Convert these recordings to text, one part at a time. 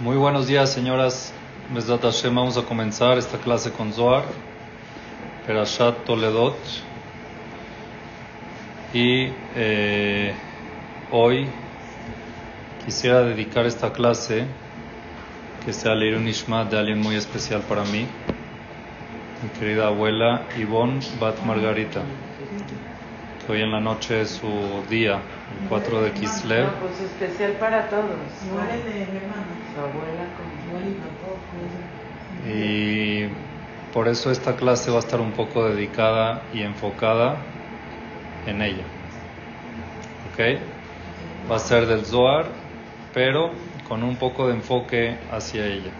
Muy buenos días, señoras. Mesdat Hashem, vamos a comenzar esta clase con Zohar, Perashat Toledot. Y eh, hoy quisiera dedicar esta clase que sea leer un Ishma de alguien muy especial para mí, mi querida abuela Ivonne Bat Margarita, que hoy en la noche es su día, el 4 de Kislev. No, pues especial para todos. Su abuela tampoco. Y por eso esta clase va a estar un poco dedicada y enfocada en ella. ¿Ok? Va a ser del Zohar, pero con un poco de enfoque hacia ella.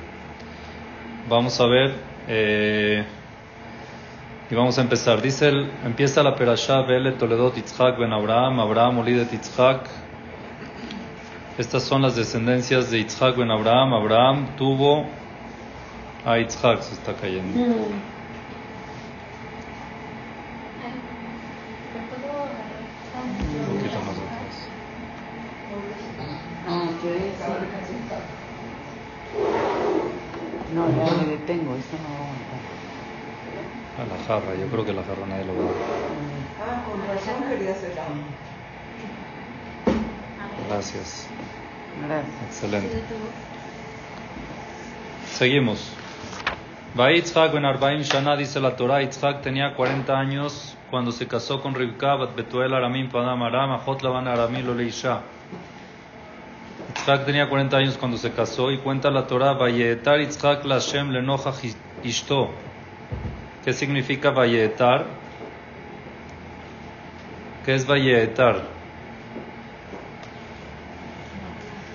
Vamos a ver, eh, y vamos a empezar. Dice, el, empieza la perashá, Vele Toledot Yitzhak ben Abraham, Abraham Olidet Yitzhak. Estas son las descendencias de Yitzhak ben Abraham. Abraham tuvo a Yitzhak, se está cayendo. Un yo creo que la jarra nadie lo va a dar. Ah, con razón quería Gracias. Gracias. Excelente. Seguimos. Yitzhak ben Arbaim Shana, dice la Torah, Yitzhak tenía 40 años cuando se casó con Rivka, Bat Betuel Aramim Padam Aram, Ajot Laban Aramim Lo Leisha. Yitzhak tenía 40 años cuando se casó y cuenta la Torah, Vayetar Yitzhak la Hashem lenoja Ishto. ¿Qué significa Vayetar? ¿Qué es Vayetar?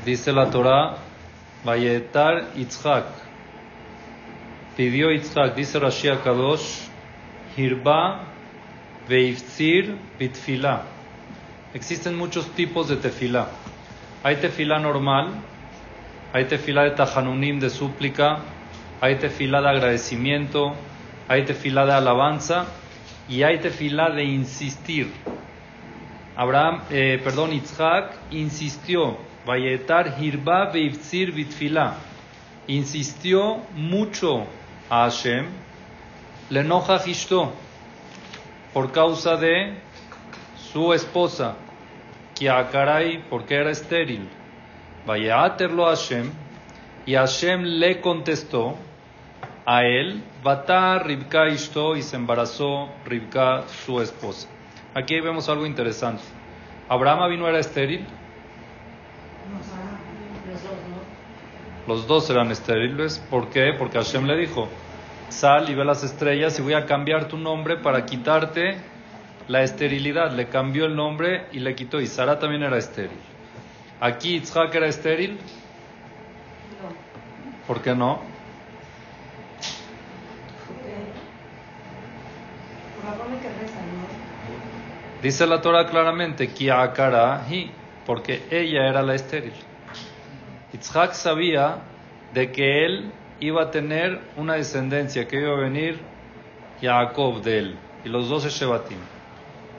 Dice la Torah, Vayetar Yitzhak. Pidió Yitzhak, dice Rashi Kadosh, Hirba Veifzir Bitfila. Existen muchos tipos de tefilá. Hay tefilá normal, hay tefilá de tajanunim de súplica, hay tefilá de agradecimiento, hay tefilá de alabanza y hay tefilá de insistir. Abraham, eh, perdón, Yitzhak insistió, Vayetar Hirba Veifzir Bitfila. Insistió mucho a Hashem, le enoja por causa de su esposa, Kiakarai, porque era estéril. Vayaterlo a Hashem, y Hashem le contestó a él, Batar Ribka Ishto, y se embarazó Ribka, su esposa. Aquí vemos algo interesante. Abraham vino era estéril, los dos, ¿no? los dos eran estériles. ¿Por qué? Porque Hashem le dijo, sal y ve las estrellas y voy a cambiar tu nombre para quitarte la esterilidad. Le cambió el nombre y le quitó. Y Sara también era estéril. Aquí Yitzhak era estéril. ¿Por qué? Por ¿no? Dice la Torah claramente, porque ella era la estéril. Yitzhak sabía de que él iba a tener una descendencia, que iba a venir Jacob de él, y los dos Shebatim.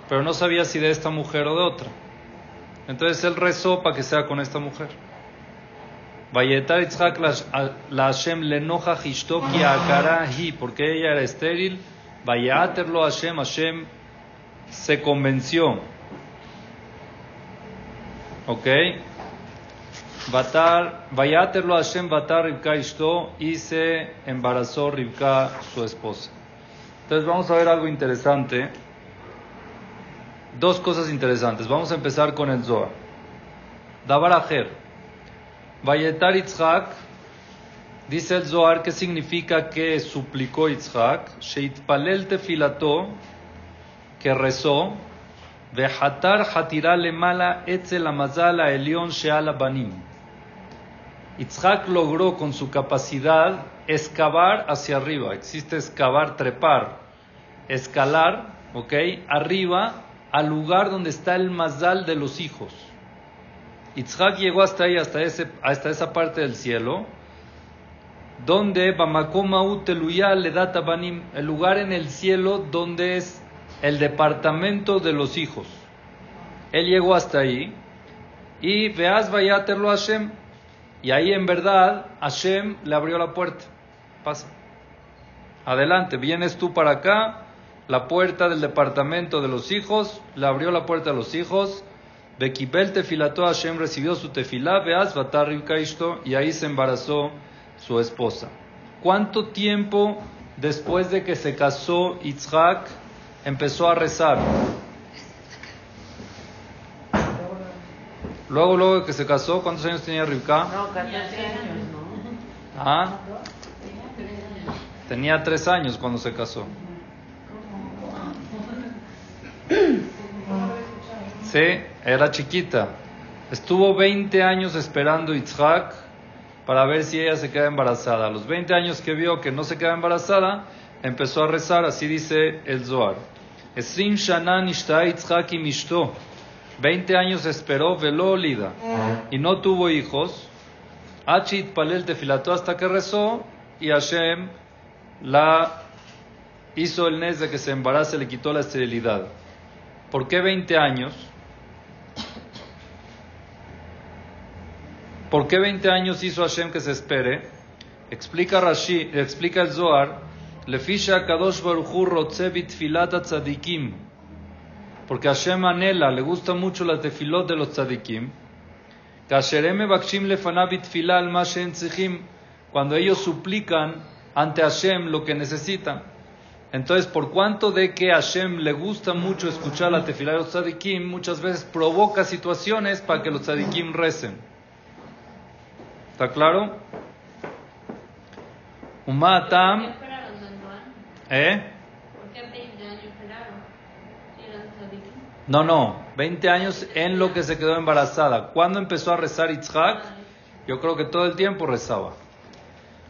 Pero no sabía si de esta mujer o de otra. Entonces él rezó para que sea con esta mujer. Vayetar Yitzhak la- Hashem le enoja porque ella era estéril. Vayaterlo Hashem, Hashem se convenció. ¿Ok? Batar, Vayaterlo Hashem Batar Rivka Ishto y se embarazó Rivka, su esposa. Entonces vamos a ver algo interesante. Dos cosas interesantes. Vamos a empezar con el Zohar. Dabar Ajer. Vayetar Yitzhak. Dice el Zohar que significa que suplicó Yitzhak. Sheitpalel tefilato. Que rezó. Vehatar hatira lemala etzel amazal elion sheala banim. Yitzhak logró con su capacidad excavar hacia arriba. Existe excavar, trepar, escalar, ¿ok? Arriba al lugar donde está el mazal de los hijos. Yitzhak llegó hasta ahí, hasta, ese, hasta esa parte del cielo, donde Bamakomau Teluya le da Tabanim, el lugar en el cielo donde es el departamento de los hijos. Él llegó hasta ahí y veas vayaterlo Hashem. Y ahí en verdad Hashem le abrió la puerta. Pasa. Adelante, vienes tú para acá, la puerta del departamento de los hijos, le abrió la puerta a los hijos. Bekibel tefilató Hashem recibió su tefilá, veas y ahí se embarazó su esposa. ¿Cuánto tiempo después de que se casó Yitzhak empezó a rezar? Luego, luego de que se casó, ¿cuántos años tenía Rivka? No, 14 años, ¿no? Ah, tenía tres años cuando se casó. Sí, era chiquita. Estuvo 20 años esperando Yitzhak para ver si ella se queda embarazada. A los 20 años que vio que no se queda embarazada, empezó a rezar, así dice el Zohar. Mishto. 20 años esperó, veló olida y no tuvo hijos. Achit Palel tefilató hasta que rezó y Hashem la hizo el nes de que se embarace, le quitó la esterilidad. ¿Por qué 20 años? ¿Por qué 20 años hizo Hashem que se espere? Explica Rashi, explica el Zohar, Lefisha Kadosh Baruchu Rotzevit Filata Tzadikim. Porque Hashem anhela, le gusta mucho la tefilot de los tzadikim. Kashereme Bakshim Lefanabit Filal Mashen Cuando ellos suplican ante Hashem lo que necesitan. Entonces, por cuanto de que Hashem le gusta mucho escuchar la tefilá de los tzadikim, muchas veces provoca situaciones para que los tzadikim recen. ¿Está claro? Umatam. ¿Eh? No, no, 20 años en lo que se quedó embarazada. ¿Cuándo empezó a rezar Itzhak? Yo creo que todo el tiempo rezaba.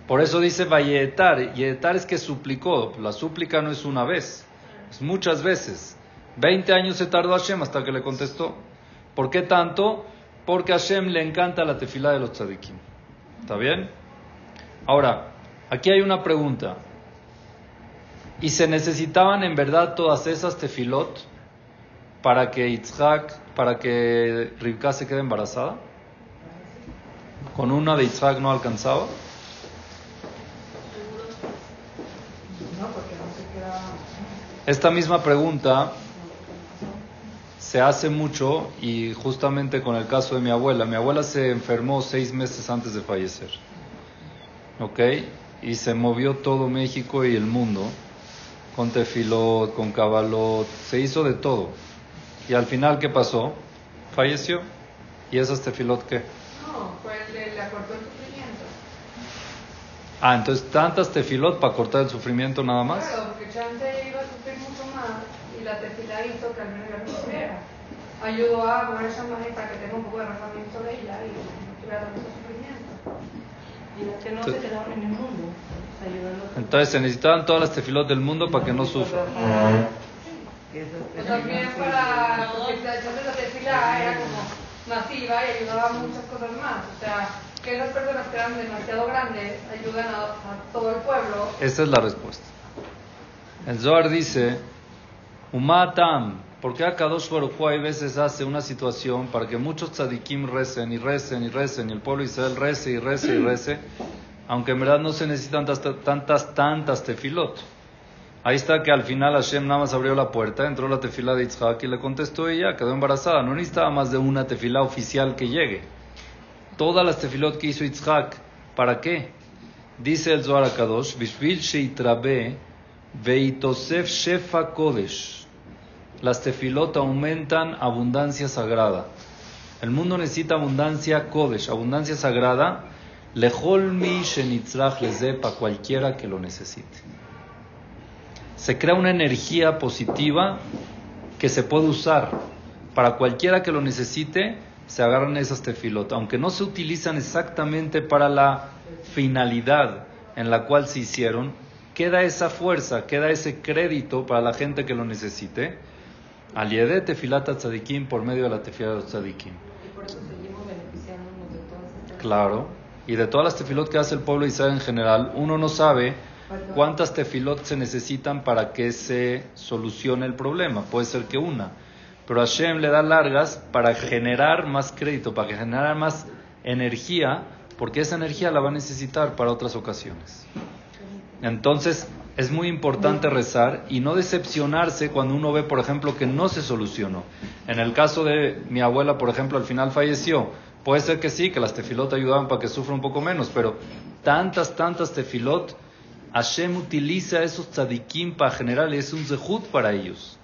Por eso dice Vayetar. Yetar es que suplicó. La súplica no es una vez, es muchas veces. 20 años se tardó Hashem hasta que le contestó. ¿Por qué tanto? Porque a Hashem le encanta la tefilá de los tzadikim. ¿Está bien? Ahora, aquí hay una pregunta. ¿Y se necesitaban en verdad todas esas tefilot para que Yitzhak, para que Rivka se quede embarazada? ¿Con una de Yitzhak no alcanzaba? Esta misma pregunta se hace mucho y justamente con el caso de mi abuela. Mi abuela se enfermó seis meses antes de fallecer. ¿Ok? Y se movió todo México y el mundo con tefilot, con cabalot, se hizo de todo. Y al final, ¿qué pasó? Falleció. ¿Y esas tefilot qué? No, le, le acortó el sufrimiento. Ah, entonces tantas tefilot para cortar el sufrimiento nada más. Claro, porque Chance iba a sufrir mucho más y la tefila hizo que al menos ya no sufriera. Ayudó a poner esa imagen para que tenga un poco de razonamiento sobre ella y no tuviera tanto sufrimiento. Y las que no se quedaron en el mundo. Entonces se necesitaban todas las tefilot del mundo para que no sufra. O también para, la de la tefila era como masiva y ayudaba a muchas cosas más. O sea, que esas personas que eran demasiado grandes ayudan a, a todo el pueblo. Esa es la respuesta. El Zohar dice, Umatam, porque acá dos Baruj hay veces hace una situación para que muchos tzadikim recen y recen y recen y el pueblo Israel rece y rece y rece, aunque en verdad no se necesitan tantas, tantas, tefilot. Ahí está que al final Hashem nada más abrió la puerta, entró la tefila de Yitzhak y le contestó ella, quedó embarazada. No necesitaba más de una tefila oficial que llegue. Todas las tefilot que hizo Yitzhak, ¿para qué? Dice el Zohar Kadosh, Bishvil Sheitrabe Veitosef Shefa Kodesh. Las tefilot aumentan abundancia sagrada. El mundo necesita abundancia Kodesh, abundancia sagrada. Lejol mi shenitzrach leze para cualquiera que lo necesite se crea una energía positiva que se puede usar. Para cualquiera que lo necesite, se agarran esas tefilot. Aunque no se utilizan exactamente para la finalidad en la cual se hicieron, queda esa fuerza, queda ese crédito para la gente que lo necesite. Aliede tefilata tzadikim por medio de la tefilata de tzadikim. Claro. Y de todas las tefilot que hace el pueblo de Israel en general, uno no sabe ¿Cuántas tefilot se necesitan para que se solucione el problema? Puede ser que una. Pero Hashem le da largas para generar más crédito, para generar más energía, porque esa energía la va a necesitar para otras ocasiones. Entonces, es muy importante rezar y no decepcionarse cuando uno ve, por ejemplo, que no se solucionó. En el caso de mi abuela, por ejemplo, al final falleció. Puede ser que sí, que las tefilot ayudaban para que sufra un poco menos, pero tantas, tantas tefilot, Hashem utiliza esos tzadikim para generar, es un zehut para ellos.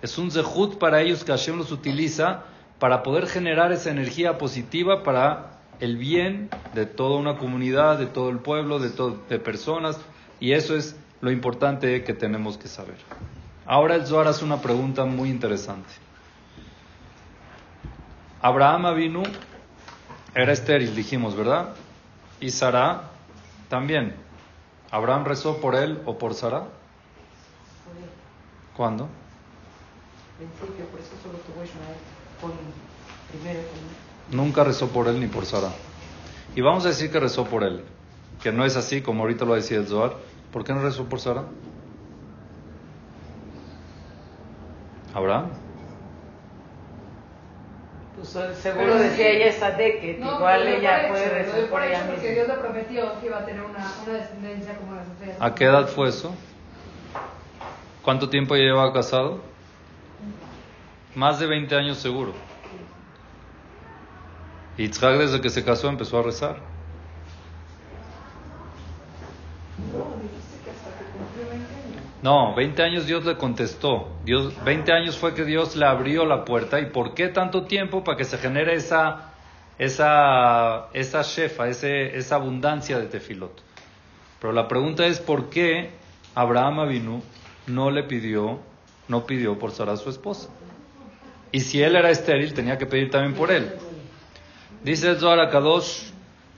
Es un zehut para ellos que Hashem los utiliza para poder generar esa energía positiva para el bien de toda una comunidad, de todo el pueblo, de, de personas. Y eso es lo importante que tenemos que saber. Ahora el Zohar hace una pregunta muy interesante. Abraham vino, era estéril, dijimos, ¿verdad? Y Sara también. ¿Abraham rezó por él o por Sara? ¿Cuándo? Nunca rezó por él ni por Sara. Y vamos a decir que rezó por él, que no es así como ahorita lo decía el Zohar. ¿Por qué no rezó por Sara? ¿Abraham? Pues seguro decía ella esta de que igual ella puede rezar por ella misma. Porque Dios le prometió que iba a tener una, una descendencia como la Sofía. ¿A qué edad fue eso? ¿Cuánto tiempo lleva casado? Más de 20 años seguro. Y Itzhak desde que se casó empezó a rezar. No, 20 años Dios le contestó. Dios, 20 años fue que Dios le abrió la puerta. ¿Y por qué tanto tiempo? Para que se genere esa, esa, esa shefa, ese, esa abundancia de tefilot. Pero la pregunta es por qué Abraham Avinu no le pidió, no pidió por Sara su esposa. Y si él era estéril, tenía que pedir también por él. Dice Zohar Kadosh,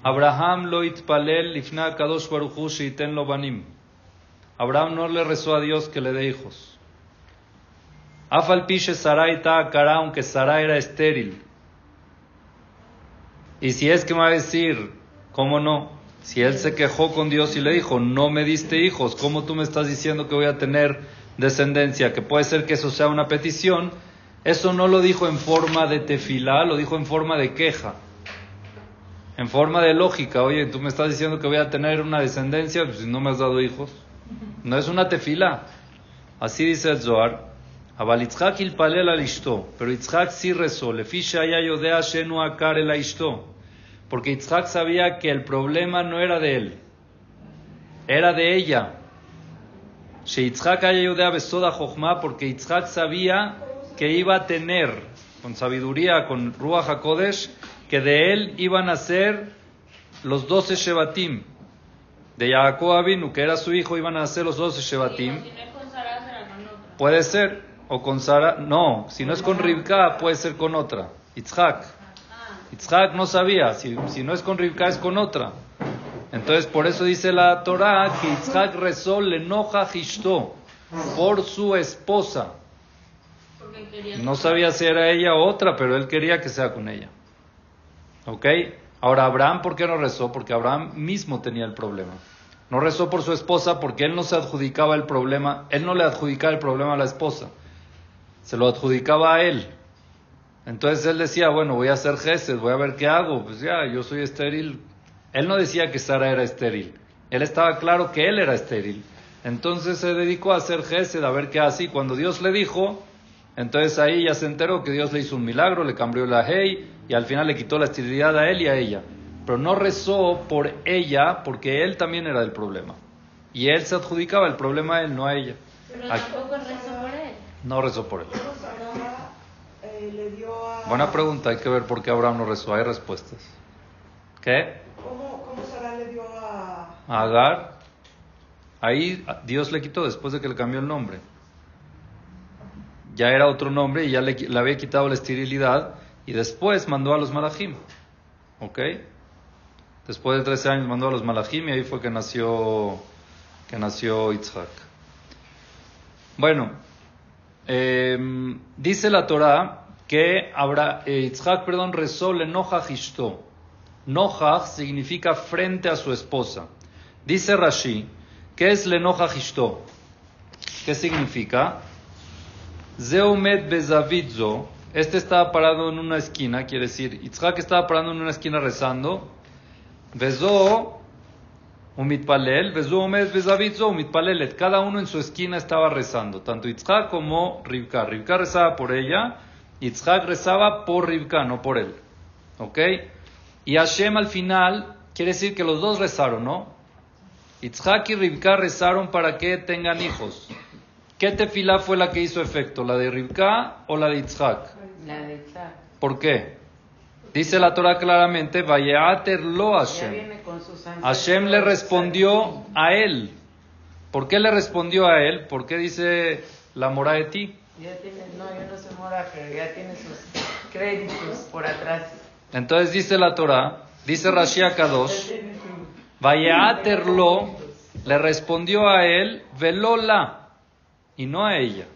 Abraham lo itpalel ifna Kadosh baruchu ten lo banim. Abraham no le rezó a Dios que le dé hijos. Afal piche Sarai cara, aunque Sarai era estéril. Y si es que me va a decir, ¿cómo no? Si él se quejó con Dios y le dijo, no me diste hijos, ¿cómo tú me estás diciendo que voy a tener descendencia? Que puede ser que eso sea una petición. Eso no lo dijo en forma de tefilá, lo dijo en forma de queja. En forma de lógica, oye, tú me estás diciendo que voy a tener una descendencia, pues si no me has dado hijos. No es una tefila. Así dice el Zohar. Abal Yitzhak ilpalel al ishto. Pero Yitzhak sí. Lefisha haya yodea shenu akar el ishto. Porque Yitzhak sabía que el problema no era de él. Era de ella. Yitzhak haya yodea besoda jochma. Porque Yitzhak sabía que iba a tener, con sabiduría, con Ruach HaKodesh, que de él iban a ser los doce Shevatim de Jacob Avinu, que era su hijo, iban a ser los doce Shevatim. Puede ser, o con Sara, no, si no es con Rivka, puede ser con otra, Itzhak. Ah. Itzhak no sabía, si, si no es con Rivka es con otra. Entonces, por eso dice la Torah que Itzhak rezó le enoja por su esposa. No sabía si era ella o otra, pero él quería que sea con ella. ¿Ok? Ahora, Abraham, ¿por qué no rezó? Porque Abraham mismo tenía el problema. No rezó por su esposa porque él no se adjudicaba el problema, él no le adjudicaba el problema a la esposa, se lo adjudicaba a él. Entonces él decía, bueno, voy a hacer gesed, voy a ver qué hago, pues ya, yo soy estéril. Él no decía que Sara era estéril, él estaba claro que él era estéril. Entonces se dedicó a hacer gesed, a ver qué hace, y cuando Dios le dijo, entonces ahí ya se enteró que Dios le hizo un milagro, le cambió la hey, y al final le quitó la esterilidad a él y a ella. Pero no rezó por ella porque él también era del problema. Y él se adjudicaba el problema a él, no a ella. Pero tampoco rezó por él. No rezó por él. Buena pregunta, hay que ver por qué Abraham no rezó. Hay respuestas. ¿Qué? ¿Cómo, cómo Sara le dio a... a Agar? Ahí Dios le quitó después de que le cambió el nombre. Ya era otro nombre y ya le, le había quitado la esterilidad y después mandó a los malachim. ¿Ok? Después de 13 años mandó a los malachim y ahí fue que nació, que nació. Bueno, em, dice la Torah que habrá, eh, perdón, rezó le nojach. Nojach significa frente a su esposa. Dice Rashi, ¿qué es le nojach ishto? ¿Qué significa? Zeumet bezavidzo este estaba parado en una esquina, quiere decir, Yitzhak estaba parado en una esquina rezando. Vezó, un mitpalel, vezó omed vezavitzo, un mitpalelet. Cada uno en su esquina estaba rezando, tanto Yitzhak como Rivka. Rivka rezaba por ella, Yitzhak rezaba por Rivka, no por él. ¿Ok? Y Hashem al final, quiere decir que los dos rezaron, ¿no? Yitzhak y Rivka rezaron para que tengan hijos. ¿Qué tefilá fue la que hizo efecto? ¿La de Rivka o la de Yitzhak? La de Isaac. ¿Por qué? Dice la Torah claramente, Vayeater lo Hashem. Hashem le respondió a él. ¿Por qué le respondió a él? ¿Por qué dice la mora de ti? Ya tiene, no, yo no sé mora, pero ya tiene sus créditos por atrás. Entonces dice la Torah, dice Rashi Kadosh, Vayeater lo, le respondió a él, velola, y no a ella.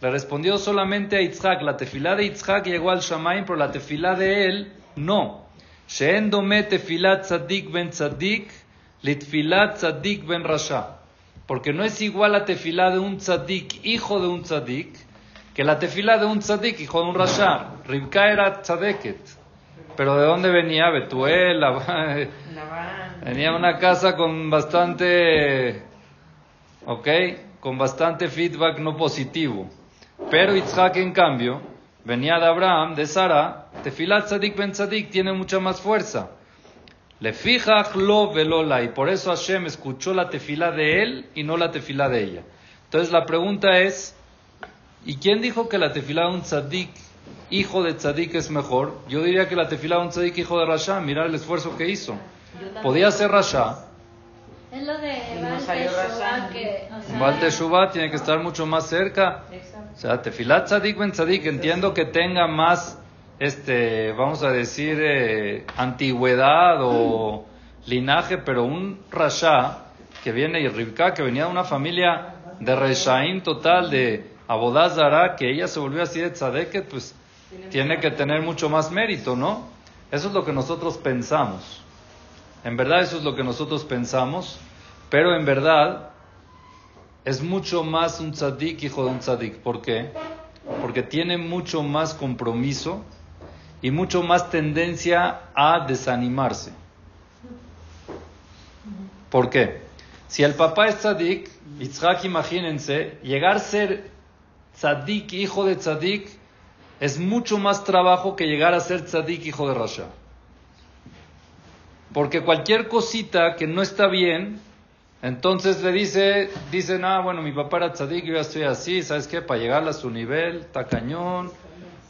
Le respondió solamente a Yitzhak. La tefilá de Yitzhak llegó al Shamaim, pero la tefilá de él no. She'en dome tefilat tzadik ben tzadik, litfilat tzadik ben rasha. Porque no es igual la tefilá de un tzadik, hijo de un tzadik, que la tefilá de un tzadik, hijo de un rasha. Rivka era tzadeket. Pero ¿de dónde venía? Betuel. Venía una casa con bastante, ok, con bastante feedback no positivo. Pero Yitzhak, en cambio, venía de Abraham, de Sara, Tefilat Tzadik Ben Tzadik tiene mucha más fuerza. Le fijach lo velola, y por eso Hashem escuchó la tefilá de él y no la tefilá de ella. Entonces la pregunta es, ¿y quién dijo que la tefilá de un tzadik, hijo de tzadik, es mejor? Yo diría que la tefilá de un tzadik, hijo de Rasha, mira el esfuerzo que hizo. Podía ser Rasha. Es lo de Rashan. que, o sea, tiene que estar mucho más cerca. Exacto. O sea, Tefilat Tzadik Ben Tzadik, entiendo que tenga más, este, vamos a decir, eh, antigüedad o linaje, pero un Rasha que viene, y Rivka, que venía de una familia de Reshaim total, de Abodazara, que ella se volvió así de Tzadeket, pues tiene que tener mucho más mérito, ¿no? Eso es lo que nosotros pensamos. En verdad eso es lo que nosotros pensamos, pero en verdad es mucho más un tzadik hijo de un tzadik. ¿Por qué? Porque tiene mucho más compromiso y mucho más tendencia a desanimarse. ¿Por qué? Si el papá es tzadik, Yitzhak, imagínense, llegar a ser tzadik, hijo de tzadik, es mucho más trabajo que llegar a ser tzadik, hijo de Rasha. Porque cualquier cosita que no está bien, entonces le dice, dicen, ah, bueno, mi papá era tzadik, yo ya estoy así, ¿sabes qué? Para llegar a su nivel, está cañón,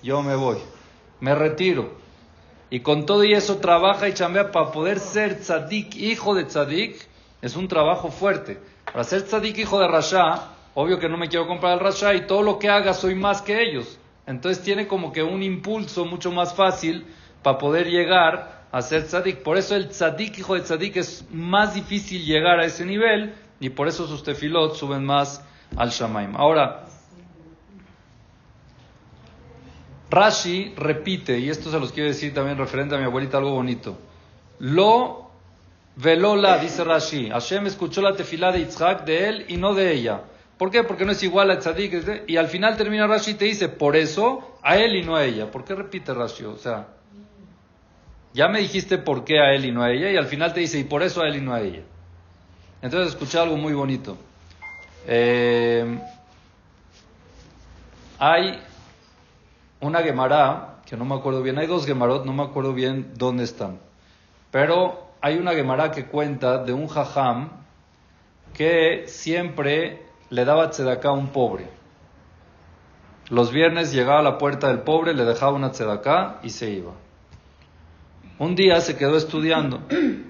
yo me voy, me retiro. Y con todo y eso trabaja y chambea para poder ser tzadik, hijo de tzadik, es un trabajo fuerte. Para ser tzadik, hijo de Rasha, obvio que no me quiero comprar el Rasha y todo lo que haga soy más que ellos. Entonces tiene como que un impulso mucho más fácil para poder llegar a ser tzadik. Por eso el tzadik, hijo de tzadik, es más difícil llegar a ese nivel y por eso sus tefilot suben más al Shamaim. Ahora, Rashi repite, y esto se los quiero decir también referente a mi abuelita, algo bonito. Lo velola, dice Rashi. Hashem escuchó la tefilá de Yitzhak de él y no de ella. ¿Por qué? Porque no es igual a tzadik. Y al final termina Rashi y te dice, por eso a él y no a ella. ¿Por qué repite Rashi? O sea, ya me dijiste por qué a él y no a ella, y al final te dice, y por eso a él y no a ella. Entonces escuché algo muy bonito. Eh, hay una Gemara, que no me acuerdo bien, hay dos Gemarot, no me acuerdo bien dónde están. Pero hay una Gemara que cuenta de un jajam que siempre le daba tzedaká a un pobre. Los viernes llegaba a la puerta del pobre, le dejaba una tzedaká y se iba. Un día se quedó estudiando,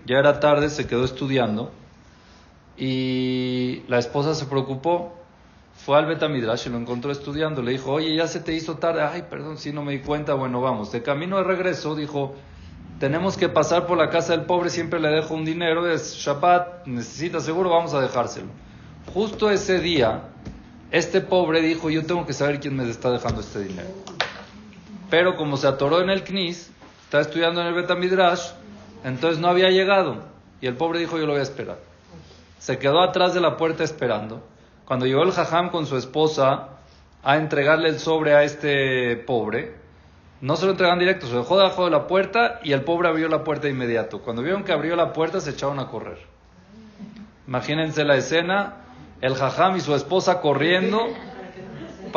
ya era tarde, se quedó estudiando y la esposa se preocupó, fue al Betamidrash y lo encontró estudiando, le dijo, oye, ya se te hizo tarde, ay, perdón, si no me di cuenta, bueno, vamos. De camino de regreso dijo, tenemos que pasar por la casa del pobre, siempre le dejo un dinero, es Shabbat, necesita seguro, vamos a dejárselo. Justo ese día, este pobre dijo, yo tengo que saber quién me está dejando este dinero. Pero como se atoró en el Knis, está estudiando en el Betamidrash, entonces no había llegado. Y el pobre dijo, yo lo voy a esperar. Se quedó atrás de la puerta esperando. Cuando llegó el jajam con su esposa a entregarle el sobre a este pobre, No se lo entregan directo, se lo dejó debajo de la puerta y el pobre abrió la puerta de inmediato. Cuando vieron que abrió la puerta se echaron a correr. Imagínense la escena, el jajam y su esposa corriendo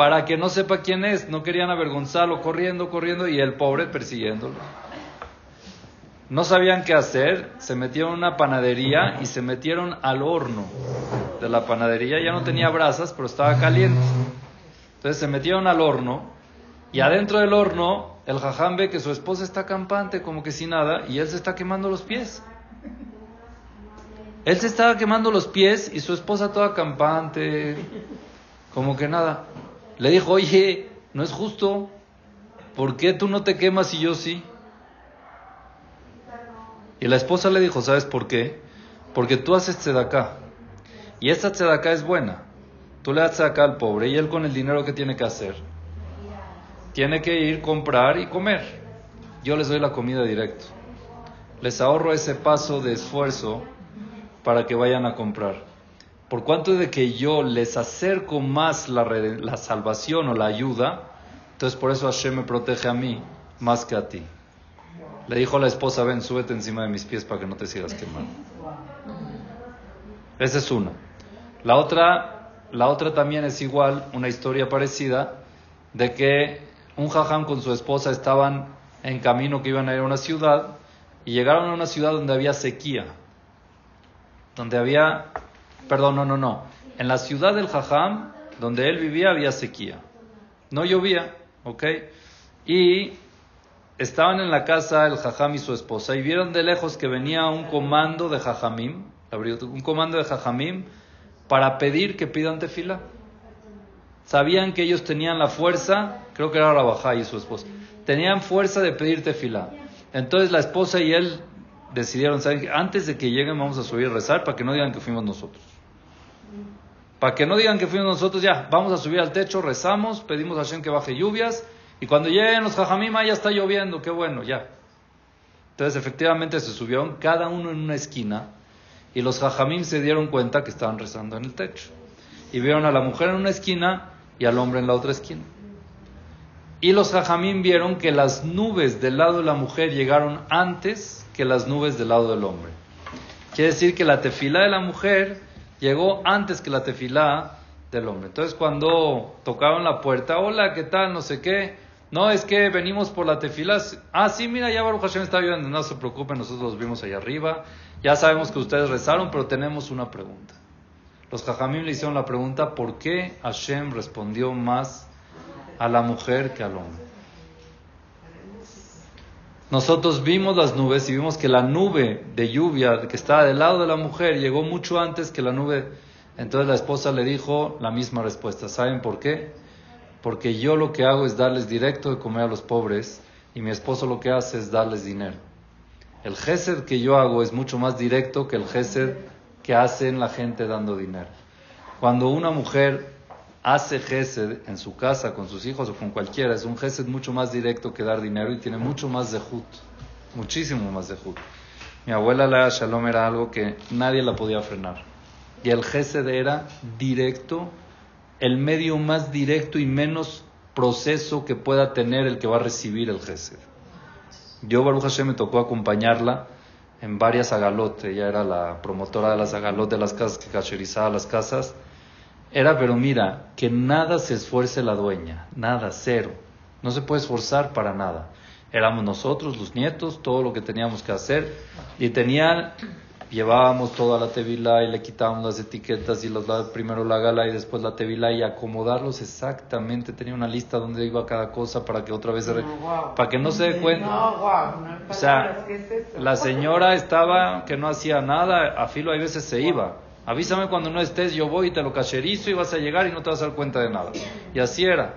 para que no sepa quién es. No querían avergonzarlo, corriendo, corriendo y el pobre persiguiéndolo. No sabían qué hacer, se metieron en una panadería y se metieron al horno de la panadería. Ya no tenía brasas, pero estaba caliente. Entonces se metieron al horno y adentro del horno el jajam ve que su esposa está campante como que sin nada y él se está quemando los pies. Él se estaba quemando los pies y su esposa toda campante, como que nada. Le dijo, oye, no es justo, ¿por qué tú no te quemas y yo sí? Y la esposa le dijo, ¿sabes por qué? Porque tú haces tzedaká. Y esta tzedaká es buena. Tú le das tzedaká al pobre y él con el dinero que tiene que hacer, tiene que ir, comprar y comer. Yo les doy la comida directo. Les ahorro ese paso de esfuerzo para que vayan a comprar. Por cuanto de que yo les acerco más la, salvación o la ayuda, entonces por eso Hashem me protege a mí más que a ti. Le dijo a la esposa, ven, súbete encima de mis pies para que no te sigas quemando. Esa es una. La otra, la otra también es igual, una historia parecida, de que un jajam con su esposa estaban en camino que iban a ir a una ciudad y llegaron a una ciudad donde había sequía donde había, perdón, no, no, no, en la ciudad del Jajam, donde él vivía, había sequía. No llovía, ¿ok? Y estaban en la casa el Jajam y su esposa y vieron de lejos que venía un comando de Jajamim, un comando de Jajamim para pedir que pidan tefila. Sabían que ellos tenían la fuerza, creo que era Rabajá y su esposa, tenían fuerza de pedir tefila. Entonces la esposa y él decidieron, ¿saben? Antes de que lleguen vamos a subir a rezar para que no digan que fuimos nosotros. Para que no digan que fuimos nosotros, ya, vamos a subir al techo, rezamos, pedimos a Hashem que baje lluvias, y cuando lleguen los jajamim, ya está lloviendo, qué bueno, ya. Entonces efectivamente se subieron cada uno en una esquina, y los jajamim se dieron cuenta que estaban rezando en el techo. Y vieron a la mujer en una esquina y al hombre en la otra esquina. Y los jajamim vieron que las nubes del lado de la mujer llegaron antes que las nubes del lado del hombre. Quiere decir que la tefilá de la mujer llegó antes que la tefilá del hombre. Entonces cuando tocaron la puerta, hola, ¿qué tal? No sé qué. No, es que venimos por la tefilá. Ah, sí, mira, ya Baruch Hashem está viendo. No se preocupen, nosotros los vimos allá arriba. Ya sabemos que ustedes rezaron, pero tenemos una pregunta. Los jajamim le hicieron la pregunta, ¿por qué Hashem respondió más a la mujer que al hombre? Nosotros vimos las nubes y vimos que la nube de lluvia que estaba del lado de la mujer llegó mucho antes que la nube. Entonces la esposa le dijo la misma respuesta. ¿Saben por qué? Porque yo lo que hago es darles directo de comer a los pobres y mi esposo lo que hace es darles dinero. El gesed que yo hago es mucho más directo que el gesed que hacen la gente dando dinero. Cuando una mujer hace gesed en su casa con sus hijos o con cualquiera, es un gesed mucho más directo que dar dinero y tiene mucho más de hut, muchísimo más de hut. Mi abuela la Shalom era algo que nadie la podía frenar. Y el gesed era directo, el medio más directo y menos proceso que pueda tener el que va a recibir el gesed. Yo, Baruch Hashem, me tocó acompañarla en varias agalotes. Ella era la promotora de las agalotes de las casas que cacherizaba las casas era, pero mira, que nada se esfuerce la dueña, nada, cero. No se puede esforzar para nada. Éramos nosotros, los nietos, todo lo que teníamos que hacer. Y tenían, llevábamos toda la tevila y le quitábamos las etiquetas y los, primero la gala y después la tevila y acomodarlos exactamente. Tenía una lista donde iba cada cosa para que otra vez, para que no se dé cuenta. o sea, la señora estaba que no hacía nada, a filo hay veces se iba Avísame cuando no estés, yo voy y te lo cacherizo y vas a llegar y no te vas a dar cuenta de nada. Y así era.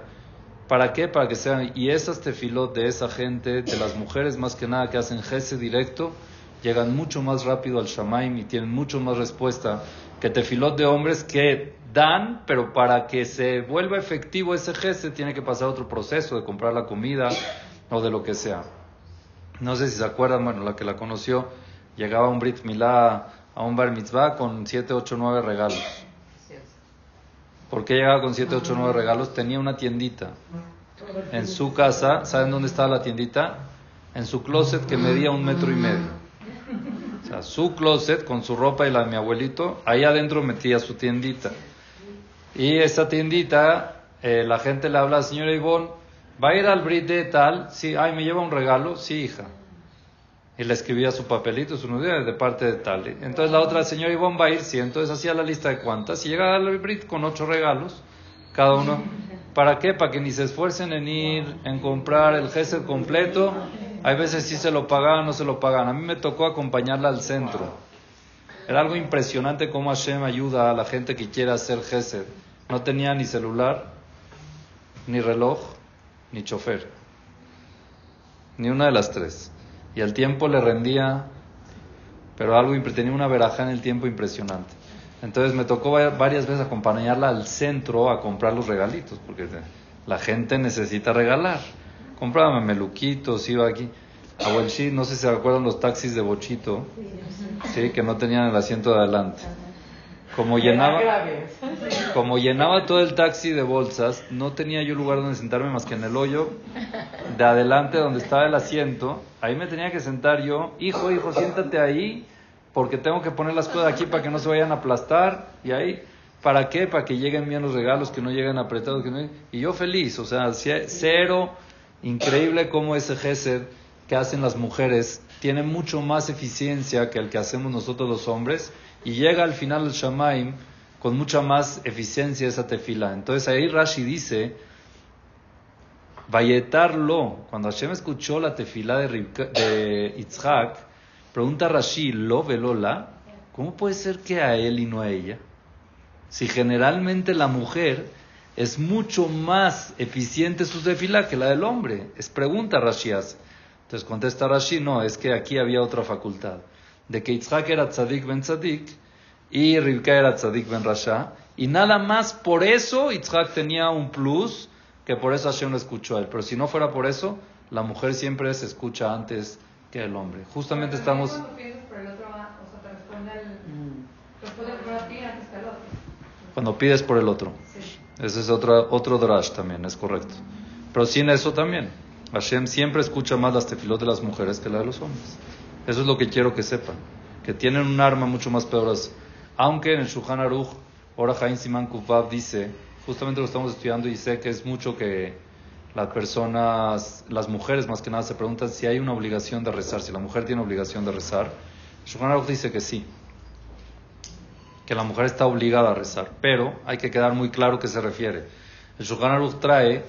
¿Para qué? Para que sean. Y esas tefilot de esa gente, de las mujeres más que nada que hacen jese directo, llegan mucho más rápido al Shamaim y tienen mucho más respuesta que tefilot de hombres que dan, pero para que se vuelva efectivo ese jese tiene que pasar otro proceso de comprar la comida o de lo que sea. No sé si se acuerdan, bueno, la que la conoció, llegaba un Brit Milá a un bar mitzvah con 7, 8, 9 regalos. ¿Por qué llegaba con 7, 8, 9 regalos? Tenía una tiendita en su casa, ¿saben dónde estaba la tiendita? En su closet que medía un metro y medio. O sea, su closet con su ropa y la de mi abuelito, ahí adentro metía su tiendita. Y esa tiendita, eh, la gente le habla señora Ivonne, ¿va a ir al Brit de tal? Sí, ay, ¿me lleva un regalo? Sí, hija. Y le escribía su papelito, su nombre de parte de tal. Entonces la otra señora Ivonne va a ir, sí, entonces hacía la lista de cuántas y llegaba al Brit con ocho regalos, cada uno. ¿Para qué? Para que ni se esfuercen en ir, en comprar el Gesed completo. Hay veces sí se lo pagaban, no se lo pagan. A mí me tocó acompañarla al centro. Era algo impresionante cómo Hashem ayuda a la gente que quiere hacer Gesed. No tenía ni celular, ni reloj, ni chofer. Ni una de las tres. Y el tiempo le rendía, pero algo, tenía una veraja en el tiempo impresionante. Entonces me tocó va- varias veces acompañarla al centro a comprar los regalitos, porque la gente necesita regalar. Compraba meluquitos, iba aquí. A Huelchi, no sé si se acuerdan los taxis de Bochito, sí, que no tenían el asiento de adelante. Como llenaba, como llenaba todo el taxi de bolsas, no tenía yo lugar donde sentarme más que en el hoyo de adelante donde estaba el asiento. Ahí me tenía que sentar yo. Hijo, hijo, siéntate ahí porque tengo que poner las cosas aquí para que no se vayan a aplastar. Y ahí, ¿para qué? Para que lleguen bien los regalos, que no lleguen apretados. Que no... Y yo feliz, o sea, ce- cero. Increíble cómo ese gesed que hacen las mujeres tiene mucho más eficiencia que el que hacemos nosotros los hombres y llega al final del Shamaim con mucha más eficiencia esa tefila. Entonces ahí Rashi dice, Vayetarlo, cuando Hashem escuchó la tefila de, de Yitzhak, pregunta Rashi, lo velola, ¿cómo puede ser que a él y no a ella? Si generalmente la mujer es mucho más eficiente su tefila que la del hombre. Es pregunta Rashi hace. Entonces contesta Rashi, no, es que aquí había otra facultad. De que Yitzhak era tzadik ben tzadik y Rivka era tzadik ben rasha. Y nada más por eso Yitzhak tenía un plus que por eso Hashem lo escuchó a él. Pero si no fuera por eso, la mujer siempre se escucha antes que el hombre. Justamente estamos... Cuando pides por el otro, va- o sea, te responde, el, Mm. responde primero a ti antes que al otro. Cuando pides por el otro. Sí. Ese es otro, otro drash también, es correcto. Pero sin eso también. Hashem siempre escucha más las tefilot de las mujeres que la de los hombres. Eso es lo que quiero que sepan. Que tienen un arma mucho más poderosa. Aunque en el Shulchan Aruch, Ora Haim Siman Kufab dice, justamente lo estamos estudiando y sé que es mucho que las personas, las mujeres más que nada se preguntan si hay una obligación de rezar, si la mujer tiene obligación de rezar. Shulchan Aruch dice que sí que la mujer está obligada a rezar, pero hay que quedar muy claro qué se refiere. El Shulchan Aruch trae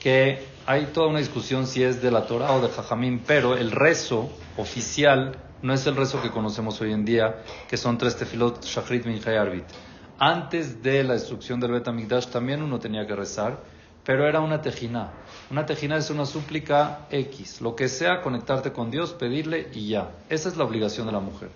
que hay toda una discusión si es de la Torah o de Jajamín, pero el rezo oficial no es el rezo que conocemos hoy en día, que son tres tefilot, Shachrit, Mincha y Arbit. Antes de la destrucción del Bet HaMikdash también uno tenía que rezar, pero era una tejiná. Una tejiná es una súplica X, lo que sea, conectarte con Dios, pedirle y ya. Esa es la obligación de la mujer.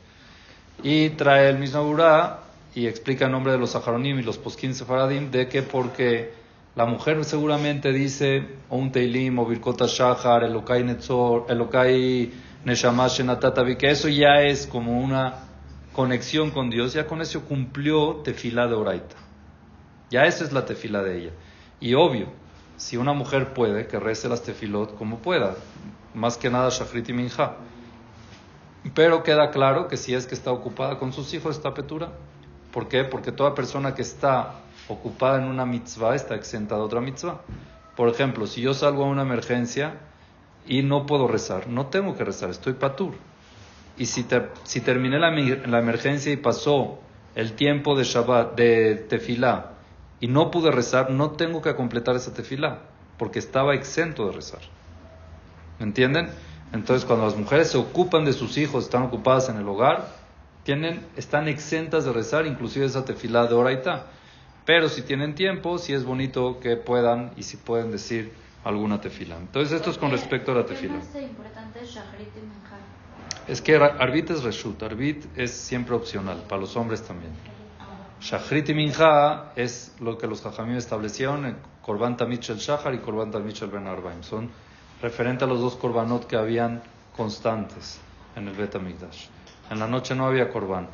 Y trae el mismo Burá y explica en nombre de los Saharonim y los Poskin Sefaradim de que porque la mujer seguramente dice o un Teilim o Birkota Shahar, Elokai Netzor, Elokai Neshama Shenatatavi, que eso ya es como una conexión con Dios, ya con eso cumplió tefila de Oraita. Ya esa es la tefila de ella. Y obvio, si una mujer puede, que rece las tefilot como pueda, más que nada Shachrit y. Pero queda claro que si es que está ocupada con sus hijos, está petura. ¿Por qué? Porque toda persona que está ocupada en una mitzvah está exenta de otra mitzvah. Por ejemplo, si yo salgo a una emergencia y no puedo rezar, no tengo que rezar, estoy patur. Y si, te- si terminé la, emergencia y pasó el tiempo de Shabbat, de tefilá, y no pude rezar, no tengo que completar esa tefilá, porque estaba exento de rezar. ¿Me entienden? Entonces, cuando las mujeres se ocupan de sus hijos, están ocupadas en el hogar, tienen, están exentas de rezar, inclusive esa tefilá de oraita. Pero si tienen tiempo, sí es bonito que puedan y si pueden decir alguna tefila. Entonces, esto es con ¿Por qué- respecto a la tefila. es que Arbit es Reshut, Arbit es siempre opcional, para los hombres también. Shachrit y Minja es lo que los Jajamim establecieron en Korban Tamid Shel Shachar y Korban Tamid Shel Ben Arbaim. Son referentes a los dos Korbanot que habían constantes en el Bet HaMikdash. En la noche no había Korban.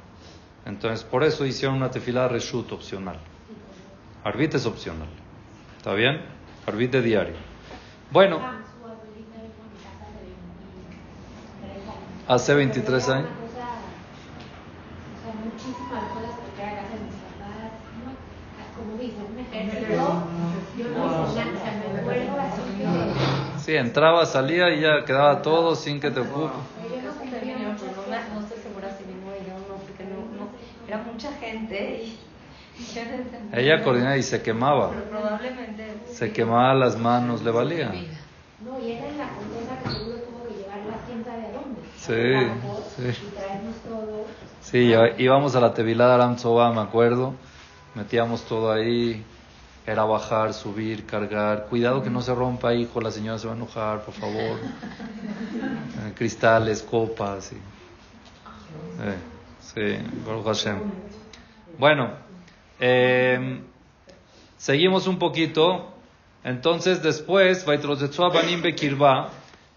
Entonces, por eso hicieron una tefilá Reshut opcional. Arbit es opcional. ¿Está bien? Arbit de diario. Bueno, hace 23 años. Sí, entraba, salía y ya quedaba todo sin que te ocupes. Era mucha gente y. Ella coordinaba y se quemaba. Pero probablemente... Se quemaba las manos, le valía. No, y era en la condesa que seguro tuvo que llevarla quién sabe a dónde. Sí, sí. Y traernos todo. Sí, ya íbamos a la Tevilá de Aram Tzoba, me acuerdo. Metíamos todo ahí. Era bajar, subir, cargar. Cuidado que no se rompa, hijo, la señora se va a enojar, por favor. Eh, cristales, copas. Sí, Eh, sí, Baruch Hashem. Bueno, eh, seguimos un poquito. Entonces, después,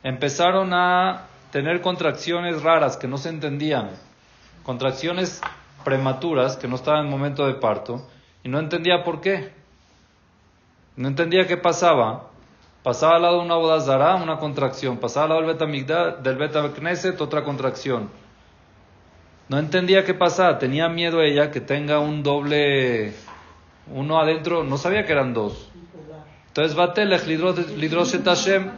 empezaron a tener contracciones raras que no se entendían. Contracciones prematuras que no estaban en momento de parto. Y no entendía por qué. No entendía qué pasaba. Pasaba al lado de una boda zara, una contracción. Pasaba al lado del Betamigdal, del Betamigneset, otra contracción. No entendía qué pasaba. Tenía miedo ella que tenga un doble, uno adentro. No sabía que eran dos. Entonces, Batelech Lidroshet Hashem,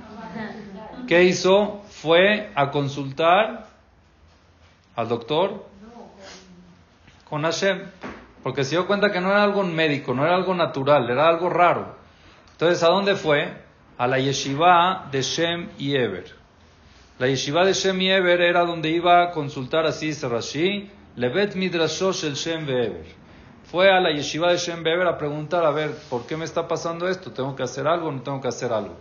¿qué hizo? Fue a consultar al doctor con Hashem. Porque se dio cuenta que no era algo médico, no era algo natural, era algo raro. Entonces, ¿a dónde fue? A la yeshiva de Shem y Eber. La yeshiva de Shem y Eber era donde iba a consultar así dice Rashi, Levet Midrashosh el Shem Eber. Fue a la yeshiva de Shem a preguntar, a ver, ¿por qué me está pasando esto? ¿Tengo que hacer algo o no tengo que hacer algo?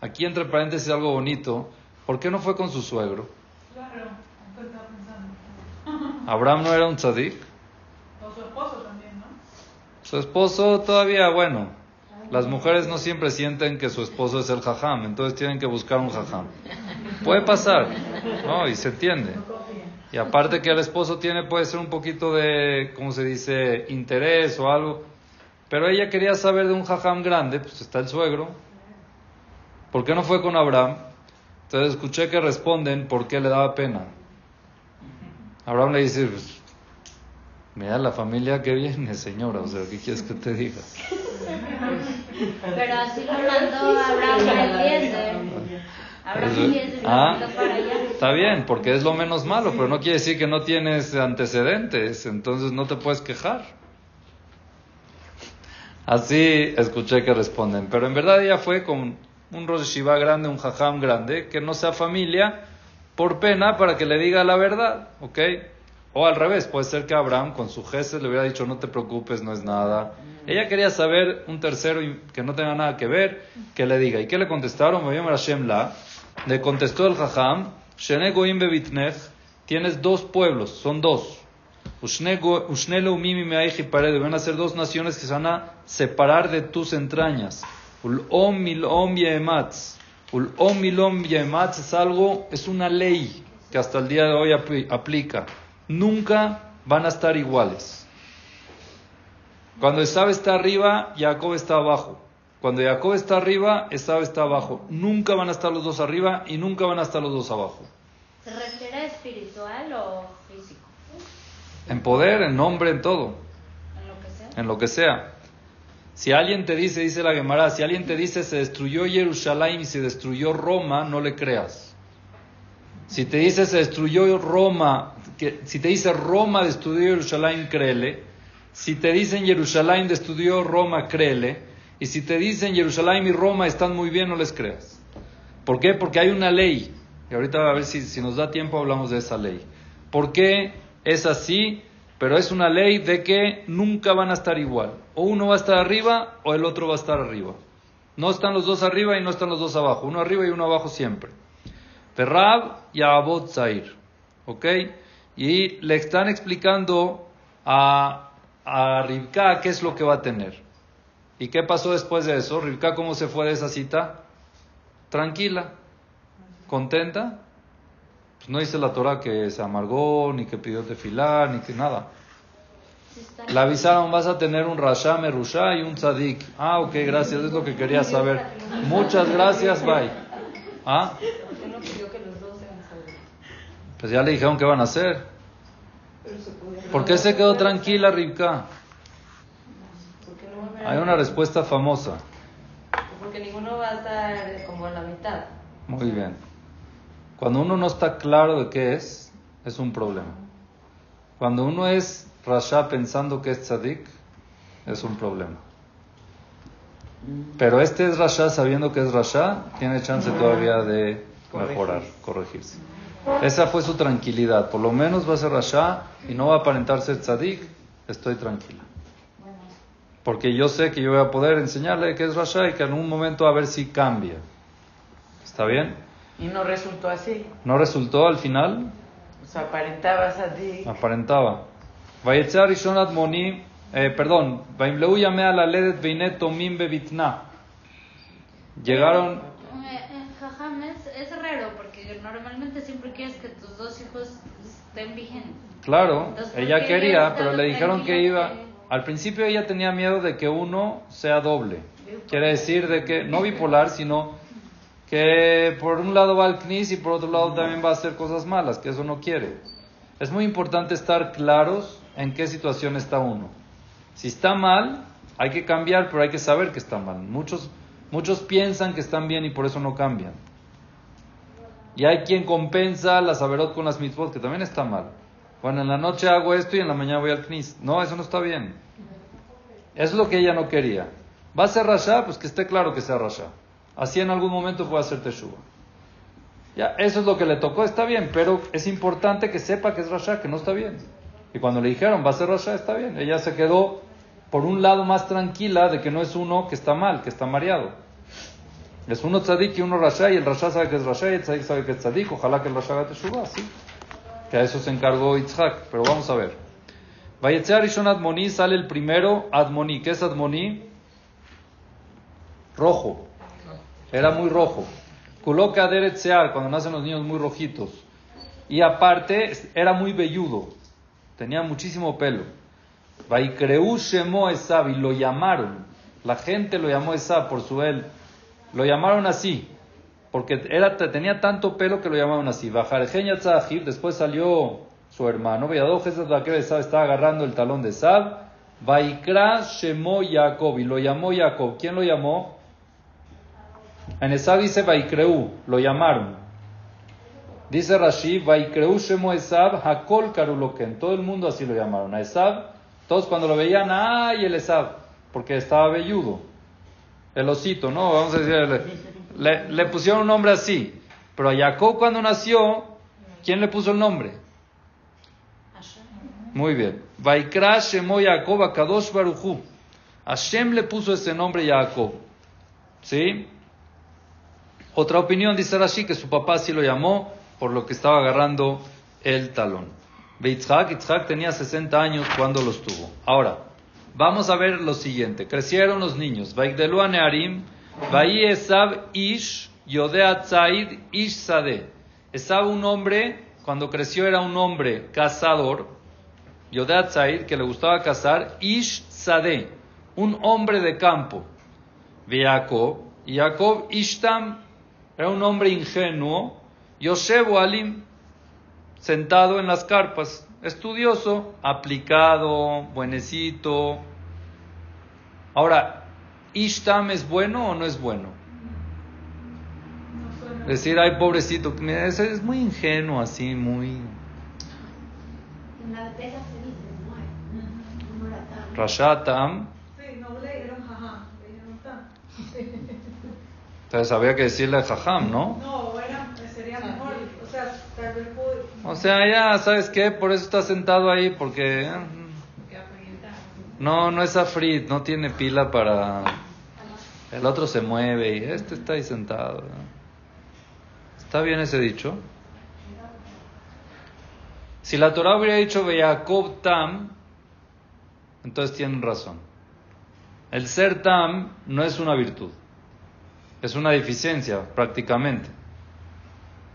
Aquí entre paréntesis algo bonito, ¿por qué no fue con su suegro? Claro, pensando. Abraham no era un tzadik. O su esposo también, ¿no? Su esposo todavía, bueno, las mujeres no siempre sienten que su esposo es el jajam, entonces tienen que buscar un jajam. Puede pasar, ¿no? Y se entiende. Y aparte que el esposo tiene, puede ser un poquito de, ¿cómo se dice?, interés o algo. Pero ella quería saber de un jajam grande, pues está el suegro. ¿Por qué no fue con Abraham? Entonces escuché que responden por qué le daba pena. Abraham le dice, pues, mira la familia que viene, señora, o sea, ¿qué quieres que te diga? Pero así lo mandó Abraham a Eliezer. Ah, mandó para allá. Está bien, porque es lo menos malo, pero no quiere decir que no tienes antecedentes, entonces no te puedes quejar. Así escuché que responden, pero en verdad ella fue con un Rosh Shiva grande, un Jajam grande, que no sea familia, por pena para que le diga la verdad, ¿ok? O al revés, puede ser que Abraham con su gesto le hubiera dicho, no te preocupes, no es nada. Ella quería saber un tercero que no tenga nada que ver, que le diga. ¿Y qué le contestaron? Me la. Le contestó el Jajam, "Shene goim bebitnech", tienes dos pueblos, son dos. Ushne leumim van a ser dos naciones que se van a separar de tus entrañas. Ul'om mil'om yematz. Ul'om mil'om yematz es algo, es una ley que hasta el día de hoy apli- aplica. Nunca van a estar iguales. Cuando Esab está arriba, Jacob está abajo. Cuando Jacob está arriba, Esab está abajo. Nunca van a estar los dos arriba y nunca van a estar los dos abajo. ¿Se refiere a espiritual o físico? En poder, en nombre, en todo. En lo que sea. en lo que sea. Si alguien te dice, dice la Gemara, si alguien te dice se destruyó Jerusalén y se destruyó Roma, no le creas. Si te dice se destruyó Roma, que, si te dice Roma destruyó Jerusalén, créele. Si te dicen Jerusalén destruyó Roma, créele. Y si te dicen Jerusalén y Roma están muy bien, no les creas. ¿Por qué? Porque hay una ley. Y ahorita a ver si, si nos da tiempo hablamos de esa ley. ¿Por qué es así? Pero es una ley de que nunca van a estar igual. O uno va a estar arriba o el otro va a estar arriba. No están los dos arriba y no están los dos abajo. Uno arriba y uno abajo siempre. Terrab y Abot Zair. ¿Ok? Y le están explicando a, a Ribka qué es lo que va a tener. ¿Y qué pasó después de eso? Ribka, ¿cómo se fue de esa cita? Tranquila, contenta. Pues no dice la Torah que se amargó, ni que pidió tefilar, ni que nada. Le avisaron, vas a tener un Rasha, Merusha y un Tzadik. Ah, ok, gracias, es lo que quería saber. Muchas gracias, bye. ¿Ah? Pues ya le dijeron qué van a hacer. ¿Por qué se quedó tranquila Rivka? Porque no va a haber- Hay una respuesta famosa. Porque ninguno va a estar como a la mitad. Muy bien. Cuando uno no está claro de qué es, es un problema. Cuando uno es Rasha pensando que es Tzadik, es un problema. Pero este es Rasha sabiendo que es Rasha, tiene chance todavía de mejorar, corregirse. Esa fue su tranquilidad. Por lo menos va a ser Rasha y no va a aparentar ser Tzadik, estoy tranquila. Porque yo sé que yo voy a poder enseñarle que es Rasha y que en un momento a ver si cambia. ¿Está bien? Y no resultó así. ¿No resultó al final? O sea, aparentabas a ti. Aparentaba. Vayetze Rishon Admoni, eh, perdón, Vaimleu llamé a la ledet beinet tomim bebitna. Llegaron, Eh, En Jajam es, es raro porque normalmente siempre quieres que tus dos hijos estén vigentes. claro, Entonces, ¿por ella quería, pero le dijeron que iba. Al principio ella tenía miedo de que uno sea doble. Quiere decir de que, no bipolar, sino que por un lado va al CNIS y por otro lado también va a hacer cosas malas, que eso no quiere. Es muy importante estar claros en qué situación está uno. Si está mal, hay que cambiar, pero hay que saber que está mal. Muchos, muchos piensan que están bien y por eso no cambian. Y hay quien compensa las averot con las mitzvot, que también está mal. Bueno, en la noche hago esto y en la mañana voy al knis. No, eso no está bien. Eso es lo que ella no quería. ¿Va a ser rasha? Pues que esté claro que sea rasha. Así en algún momento puede hacer teshuva. Ya, eso es lo que le tocó, está bien, pero es importante que sepa que es rasha, que no está bien. Y cuando le dijeron, va a ser rasha, está bien. Ella se quedó por un lado más tranquila de que no es uno que está mal, que está mareado. Es uno tzadik y uno rasha, y el rasha sabe que es rasha y el tzadik sabe que es tzadik. Ojalá que el rasha haga teshuva, sí. Que a eso se encargó Yitzhak, pero vamos a ver. Vayetze Rishon Admoni sale el primero, Admoni. ¿Qué es Admoni? Rojo. Era muy rojo. Kuloka Aderet Sear, cuando nacen los niños muy rojitos. Y aparte, era muy velludo. Tenía muchísimo pelo. Vaikreu Shemo Esab, y lo llamaron. La gente lo llamó Esab por su él. Lo llamaron así. Porque era, tenía tanto pelo que lo llamaban así. Después salió su hermano. Estaba agarrando el talón de Esab. Vaikra Shemo Jacob, y lo llamó Jacob. ¿Quién lo llamó? En Esab dice Vaikreu, lo llamaron. Dice Rashi, Vaikreu Shemo Esab, Hakol Karuloken. Todo el mundo así lo llamaron. A Esab, todos cuando lo veían, ¡ay, el Esab! Porque estaba velludo. El osito, ¿no? Vamos a decir, le, pusieron un nombre así. Pero a Jacob cuando nació, ¿quién le puso el nombre? Muy bien. Vaikra Shemo Jacob Kadosh Baruchu. Hashem le puso ese nombre Jacob. ¿Sí? Otra opinión dice Rashi que su papá sí lo llamó por lo que estaba agarrando el talón. Yitzhak, Yitzhak tenía 60 años cuando los tuvo. Ahora, vamos a ver lo siguiente. Crecieron los niños. Vaikdelu a Nearim, Vai Esab Ish, Yodea Tzaid Ish Sade. Esab un hombre, cuando creció era un hombre cazador. Yodea Tzaid, que le gustaba cazar. Ish Sade, un hombre de campo. Ve Jacob, Jacob Ishtam era un hombre ingenuo. Yosef Alim, sentado en las carpas, estudioso, aplicado, buenecito. Ahora, ¿Ishtam es bueno o no es bueno? Decir, ay, pobrecito, mira, ese es muy ingenuo, así, muy rashatam. Entonces había que decirle jajam, ¿no? No, era, sería mejor. O sea, tal vez pudo. O sea, ya, ¿sabes qué? Por eso está sentado ahí, porque eh. No, no es afrit, no tiene pila para... El otro se mueve y este está ahí sentado. ¿Está bien ese dicho? Si la Torah hubiera dicho Jacob Tam, entonces tienen razón. El ser Tam no es una virtud, es una deficiencia prácticamente.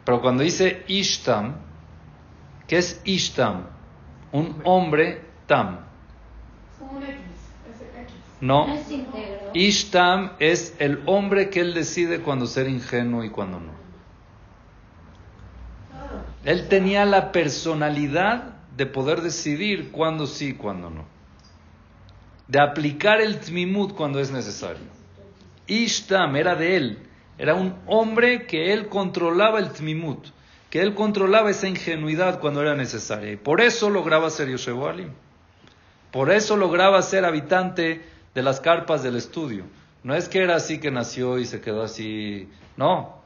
Pero cuando dice Ishtam, ¿qué es Ishtam? Un hombre Tam. Como un X, ese X. No. No es íntegro. Ishtam es el hombre que él decide cuando ser ingenuo y cuando no. Él tenía la personalidad de poder decidir cuándo sí y cuándo no. De aplicar el tmimut cuando es necesario. Ishtam era de él. Era un hombre que él controlaba el tmimut. Que él controlaba esa ingenuidad cuando era necesaria. Y por eso lograba ser Yoshebu Alim. Por eso lograba ser habitante de las carpas del estudio. No es que era así que nació y se quedó así. No.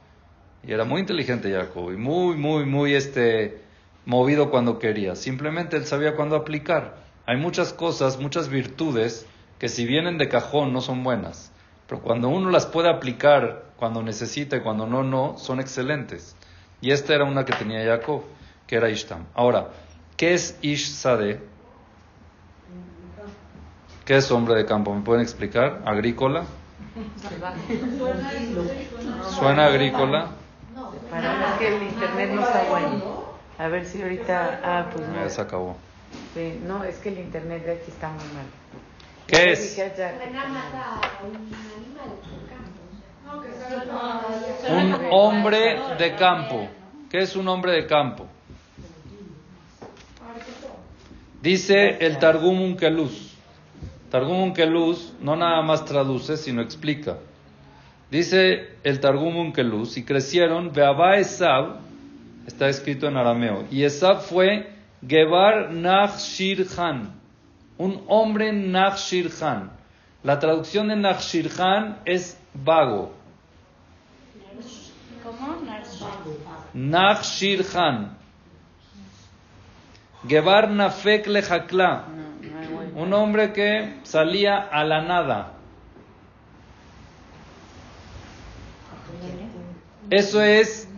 Y era muy inteligente Jacob. Y muy, muy, muy este, movido cuando quería. Simplemente él sabía cuándo aplicar. Hay muchas cosas, muchas virtudes que si vienen de cajón no son buenas. Pero cuando uno las puede aplicar cuando necesita y cuando no, no, son excelentes. Y esta era una que tenía Jacob, que era Ishtam. Ahora, ¿qué es Ish? ¿Qué es hombre de campo? ¿Me pueden explicar? ¿Agrícola? ¿Suena agrícola? Para es que el internet no está bueno. A ver si ahorita. Ah, pues no. Ya se acabó. Sí, no, es que el internet de aquí está muy mal. ¿Qué es? Un hombre de campo. ¿Qué es un hombre de campo? Dice el Targum Unkeluz. Targum Unkeluz no nada más traduce, sino explica. Dice el Targum Unkeluz, y crecieron, Beabá Esab, está escrito en arameo, y Esab fue Gebar Nachshir Han, un hombre Nachshir Han. La traducción de Nachshir Han es vago. ¿Cómo? Nachshir Han. Gebar Nafek Lejakla. No, no hay bueno. Un hombre que salía a la nada. Eso es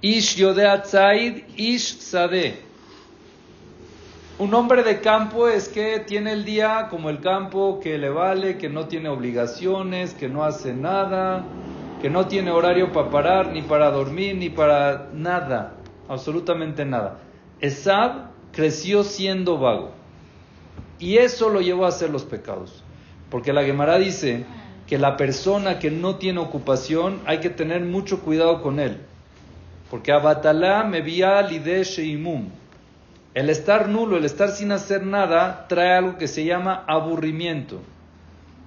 Ish Yodea Tzaid, Ish Sadeh. Un hombre de campo es que tiene el día como el campo que le vale, que no tiene obligaciones, que no hace nada, que no tiene horario para parar, ni para dormir, ni para nada, absolutamente nada. Esab creció siendo vago. Y eso lo llevó a hacer los pecados. Porque la Gemara dice que la persona que no tiene ocupación hay que tener mucho cuidado con él. Porque abatalá me vía sheimum. El estar nulo, el estar sin hacer nada, trae algo que se llama aburrimiento.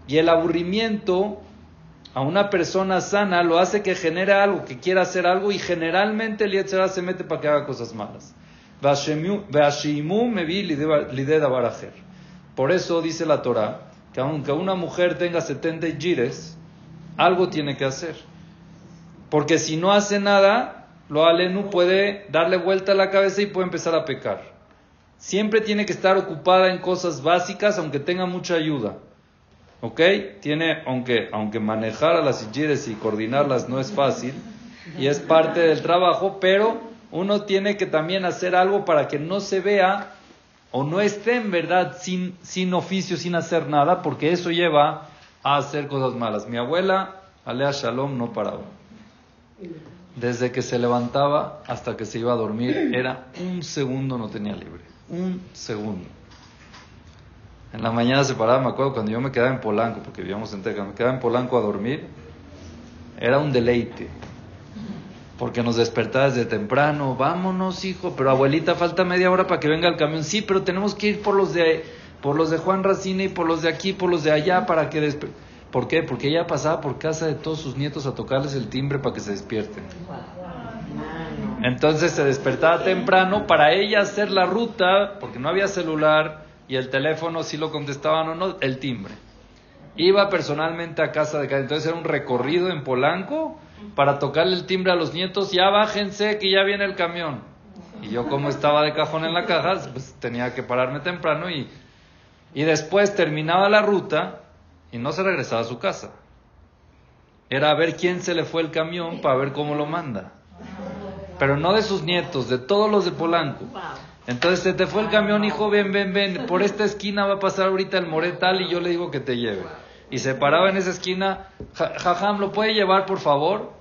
Y el aburrimiento a una persona sana lo hace que genere algo, que quiera hacer algo, y generalmente el Yetzirah se mete para que haga cosas malas. Por eso dice la Torah que aunque una mujer tenga 70 gires, algo tiene que hacer. Porque si no hace nada, lo alenu puede darle vuelta a la cabeza y puede empezar a pecar. Siempre tiene que estar ocupada en cosas básicas, aunque tenga mucha ayuda. ¿Ok? Tiene, aunque, aunque manejar a las gires y coordinarlas no es fácil, y es parte del trabajo, pero uno tiene que también hacer algo para que no se vea o no esté en verdad sin, sin oficio, sin hacer nada, porque eso lleva a hacer cosas malas. Mi abuela, Alea Shalom, no paraba. Desde que se levantaba hasta que se iba a dormir, era un segundo no tenía libre. Un segundo. En la mañana se paraba, me acuerdo cuando yo me quedaba en Polanco, porque vivíamos en Texas, me quedaba en Polanco a dormir, era un deleite. Porque nos despertaba desde temprano, vámonos hijo, pero abuelita falta media hora para que venga el camión. Sí, pero tenemos que ir por los de por los de Juan Racine y por los de aquí, por los de allá para que despe ¿Por qué? Porque ella pasaba por casa de todos sus nietos a tocarles el timbre para que se despierten. Entonces se despertaba temprano para ella hacer la ruta, porque no había celular y el teléfono si lo contestaban o no, el timbre. Iba personalmente a casa de cada, entonces era un recorrido en Polanco para tocarle el timbre a los nietos, ya bájense que ya viene el camión. Y yo como estaba de cajón en la caja, pues tenía que pararme temprano y, y después terminaba la ruta y no se regresaba a su casa. Era a ver quién se le fue el camión para ver cómo lo manda. Pero no de sus nietos, de todos los de Polanco. Entonces se te fue el camión, hijo, ven, ven, ven, por esta esquina va a pasar ahorita el moretal y yo le digo que te lleve. Y se paraba en esa esquina, "Ja- Jajam, ¿lo puede llevar, por favor?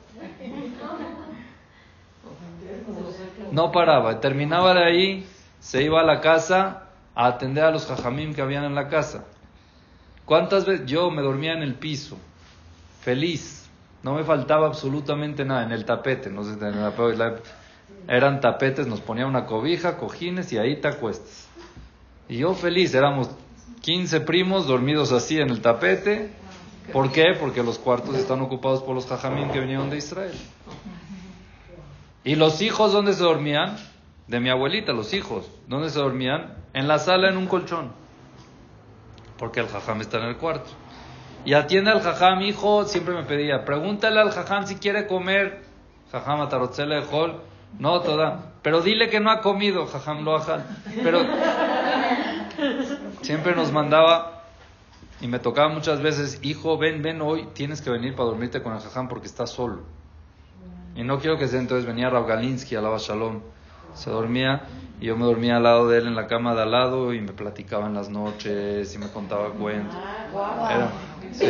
No paraba, terminaba de ahí, se iba a la casa a atender a los jajamim que habían en la casa. ¿Cuántas veces yo me dormía en el piso, feliz? No me faltaba absolutamente nada en el tapete, no sé, en la- eran tapetes, nos ponía una cobija, cojines y ahí te acuestas. Y yo feliz, éramos 15 primos dormidos así en el tapete. ¿Por qué? Porque los cuartos están ocupados por los jajamín que vinieron de Israel. ¿Y los hijos dónde se dormían? De mi abuelita, los hijos. ¿Dónde se dormían? En la sala, en un colchón. Porque el jajam está en el cuarto. Y atiende al jajam, hijo, siempre me pedía, pregúntale al jajam si quiere comer. Jajam atarotzele de hol. No, toda. Pero dile que no ha comido, jajam lo ajal. Pero siempre nos mandaba y me tocaba muchas veces, hijo, ven, ven hoy, tienes que venir para dormirte con el jajam porque estás solo. Y no quiero que sea entonces venía Rav Galinsky, alaba Shalom. Se dormía y yo me dormía al lado de él en la cama de al lado y me platicaba en las noches y me contaba cuentos. Era, sí.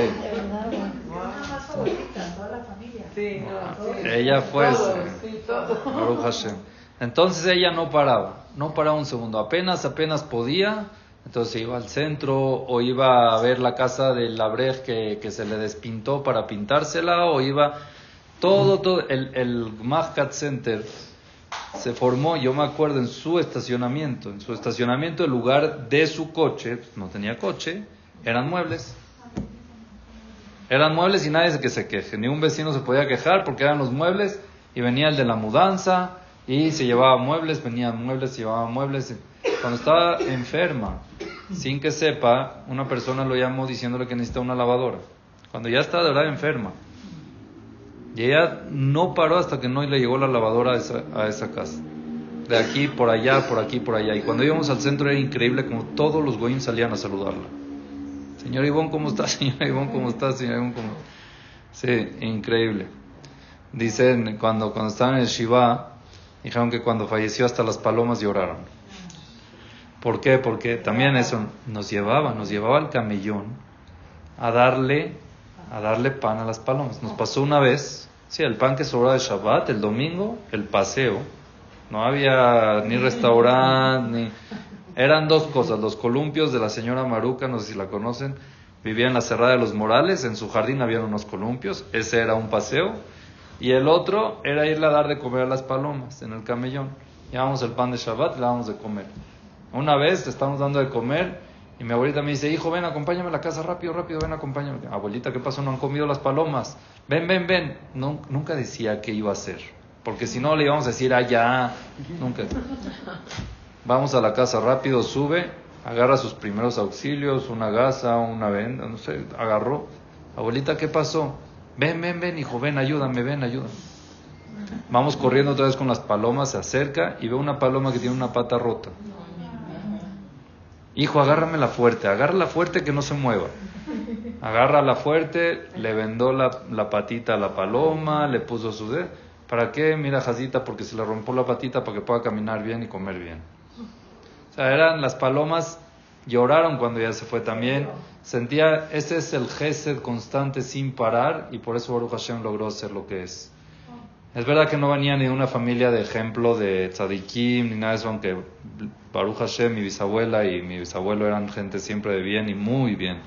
Sí, no. Ella fue Todo, sí, todo. Entonces ella no paraba, no paraba un segundo, apenas, apenas podía, entonces iba al centro o iba a ver la casa del labrej que, que se le despintó para pintársela o iba todo, todo, el, el Mahkat Center se formó, yo me acuerdo, en su estacionamiento, en su estacionamiento, el lugar de su coche, no tenía coche, eran muebles. Eran muebles y nadie se que se queje, ni un vecino se podía quejar porque eran los muebles y venía el de la mudanza y se llevaba muebles, venían muebles, se llevaba muebles. Cuando estaba enferma, sin que sepa, una persona lo llamó diciéndole que necesita una lavadora. Cuando ya estaba de verdad enferma. Y ella no paró hasta que no le llegó la lavadora a esa, a esa casa. De aquí, por allá, por aquí, por allá. Y cuando íbamos al centro era increíble como todos los goyim salían a saludarla. Señor Ivón, ¿cómo está? Señor Ivón, ¿cómo está? Señor Ivón, ¿cómo Sí, increíble. Dicen, cuando, cuando estaban en el Shiva, dijeron que cuando falleció hasta las palomas lloraron. ¿Por qué? Porque también eso nos llevaba, nos llevaba al camellón a darle, a darle pan a las palomas. Nos pasó una vez, sí, el pan que sobraba de Shabbat, el domingo, el paseo. No había ni restaurante, ni... Eran dos cosas, los columpios de la señora Maruca, no sé si la conocen, vivía en la Cerrada de los Morales, en su jardín había unos columpios, ese era un paseo, y el otro era irle a dar de comer a las palomas en el camellón. Llevábamos el pan de Shabbat y le dábamos de comer. Una vez le estábamos dando de comer y mi abuelita me dice, hijo, ven, acompáñame a la casa rápido, rápido, ven, acompáñame. Abuelita, ¿qué pasó? No han comido las palomas. Ven, ven, ven. Nunca decía qué iba a hacer, porque si no le íbamos a decir, ya, nunca. Vamos a la casa rápido, sube, agarra sus primeros auxilios, una gasa, una venda, no sé, agarró. Abuelita, ¿qué pasó? Ven, ven, ven, hijo, ven, ayúdame, ven, ayúdame. Vamos corriendo otra vez con las palomas, se acerca y ve una paloma que tiene una pata rota. Hijo, agárramela fuerte, agárrala fuerte que no se mueva. Agárrala fuerte, le vendó la, la patita a la paloma, le puso su dedo. ¿Para qué? Mira, Jacita, porque se le rompió la patita para que pueda caminar bien y comer bien. O sea, eran las palomas, lloraron cuando ya se fue también. Sentía, ese es el gesed constante sin parar y por eso Baruch Hashem logró ser lo que es. Es verdad que no venía ni una familia de ejemplo de tzadikim ni nada de eso, aunque Baruch Hashem, mi bisabuela y mi bisabuelo eran gente siempre de bien y muy bien.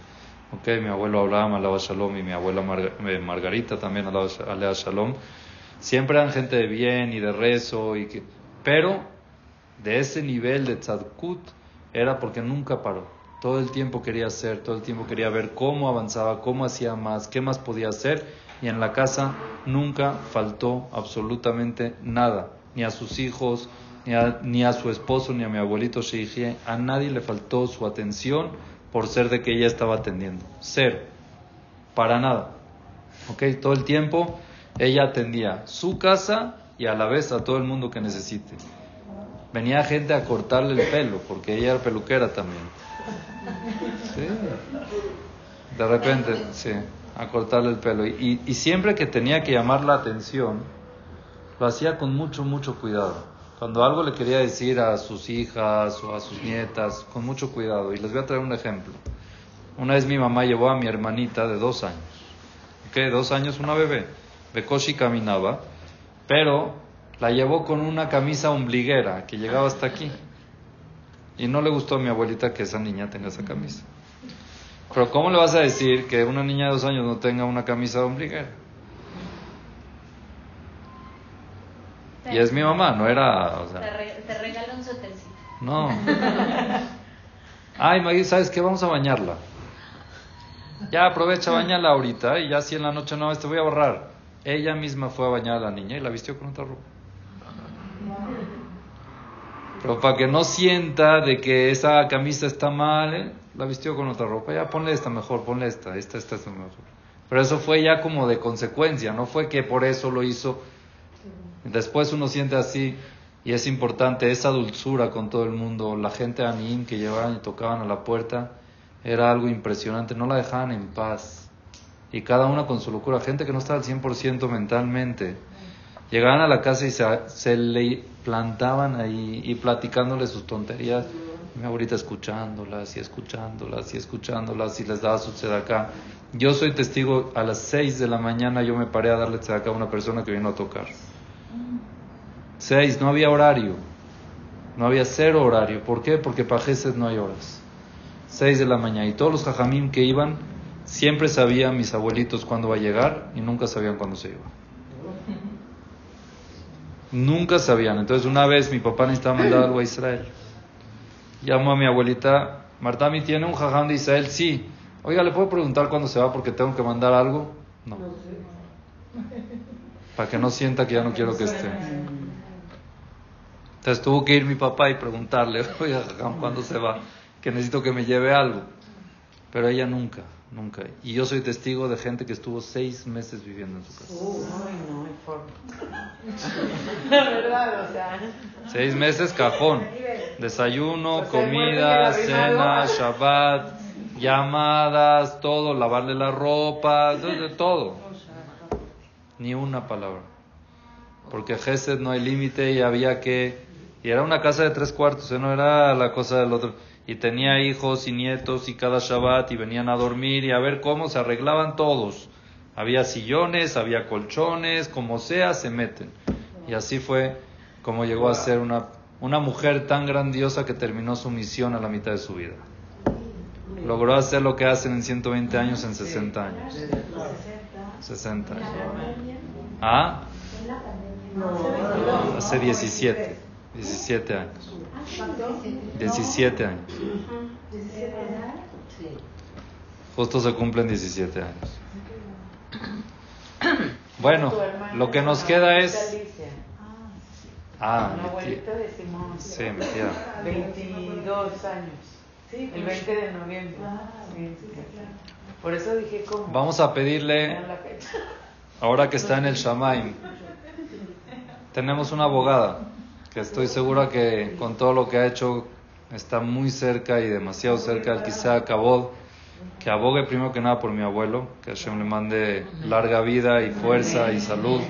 Ok, mi abuelo Abraham, alaba shalom, y mi abuela eh, Margarita también, alaba shalom. Siempre eran gente de bien y de rezo, y que, pero de ese nivel de tzadkut era porque nunca paró. Todo el tiempo quería hacer, todo el tiempo quería ver cómo avanzaba, cómo hacía más, qué más podía hacer. Y en la casa nunca faltó absolutamente nada, ni a sus hijos, ni a, ni a su esposo, ni a mi abuelito Sheikh. A nadie le faltó su atención por ser de que ella estaba atendiendo. Cero. Para nada. ¿Ok? Todo el tiempo ella atendía su casa y a la vez a todo el mundo que necesite. Venía gente a cortarle el pelo, porque ella era peluquera también. Sí. De repente, sí, a cortarle el pelo. Y, y siempre que tenía que llamar la atención, lo hacía con mucho, mucho cuidado. Cuando algo le quería decir a sus hijas o a sus nietas, con mucho cuidado. Y les voy a traer un ejemplo. Una vez mi mamá llevó a mi hermanita de dos años. ¿Qué? Dos años, una bebé. Bekoshi caminaba, pero la llevó con una camisa ombliguera que llegaba hasta aquí. Y no le gustó a mi abuelita que esa niña tenga esa camisa. Pero ¿cómo le vas a decir que una niña de dos años no tenga una camisa de ombliguera? Y es mi mamá, no era... O sea, Te, re- te regalo un suétercito. no. Ay, Maggie, ¿sabes qué? Vamos a bañarla. Ya aprovecha, bañala ahorita y ya si en la noche no, te voy a borrar. Ella misma fue a bañar a la niña y la vistió con otra ropa. Pero para que no sienta de que esa camisa está mal, ¿eh? la vistió con otra ropa. Ya ponle esta mejor, ponle esta, esta, esta es mejor. Pero eso fue ya como de consecuencia, no fue que por eso lo hizo. Después uno siente así y es importante esa dulzura con todo el mundo. La gente anim que llevaban y tocaban a la puerta era algo impresionante, no la dejaban en paz. Y cada una con su locura, gente que no estaba al 100% mentalmente. Llegaban a la casa y se, le plantaban ahí y platicándole sus tonterías. Mi abuelita escuchándolas y escuchándolas y escuchándolas y les daba su tzedakah. Yo soy testigo, a las 6 de la mañana yo me paré a darle tzedakah a una persona que vino a tocar. Seis, no había horario. No había cero horario. ¿Por qué? Porque para Gesed no hay horas. Seis de la mañana. Y todos los jajamim que iban, siempre sabían mis abuelitos cuándo va a llegar y nunca sabían cuándo se iba. Nunca sabían. Entonces una vez mi papá necesitaba mandar algo a Israel. Llamó a mi abuelita, Martami, ¿tiene un jajam de Israel? Sí. Oiga, ¿le puedo preguntar cuándo se va porque tengo que mandar algo? No. Para que no sienta que ya no quiero que esté. Entonces tuvo que ir mi papá y preguntarle, oiga, jajam, ¿cuándo se va? Que necesito que me lleve algo. Pero ella nunca, nunca. Y yo soy testigo de gente que estuvo seis meses viviendo en su casa. Uy, no hay forma. La verdad, o sea. Seis meses cajón. Desayuno, O sea, el comida, cena. Shabbat, llamadas, todo, lavarle la ropa, de todo. Ni una palabra. Porque Gesed no hay límite y había que... Y era una casa de tres cuartos, ¿eh? no era la cosa del otro. Y tenía hijos y nietos y cada Shabbat y venían a dormir y a ver cómo se arreglaban todos. Había sillones, había colchones, como sea, se meten. Y así fue como llegó a ser una, una mujer tan grandiosa que terminó su misión a la mitad de su vida. Logró hacer lo que hacen en 120 años en 60 años. 60 años. ¿Ah? Hace 17. 17 años. 17 años. Justo se cumplen 17 años. Bueno, lo que nos queda es... Ah, mi tía. abuelita de Simón. Sí, mi tía. 22 años. El 20 de noviembre. Sí. Por eso dije cómo. Vamos a pedirle, ahora que está en el Shamaim, tenemos una abogada que estoy segura que con todo lo que ha hecho está muy cerca y demasiado cerca quizá Kabod, que abogue primero que nada por mi abuelo, que Hashem le mande larga vida y fuerza y salud.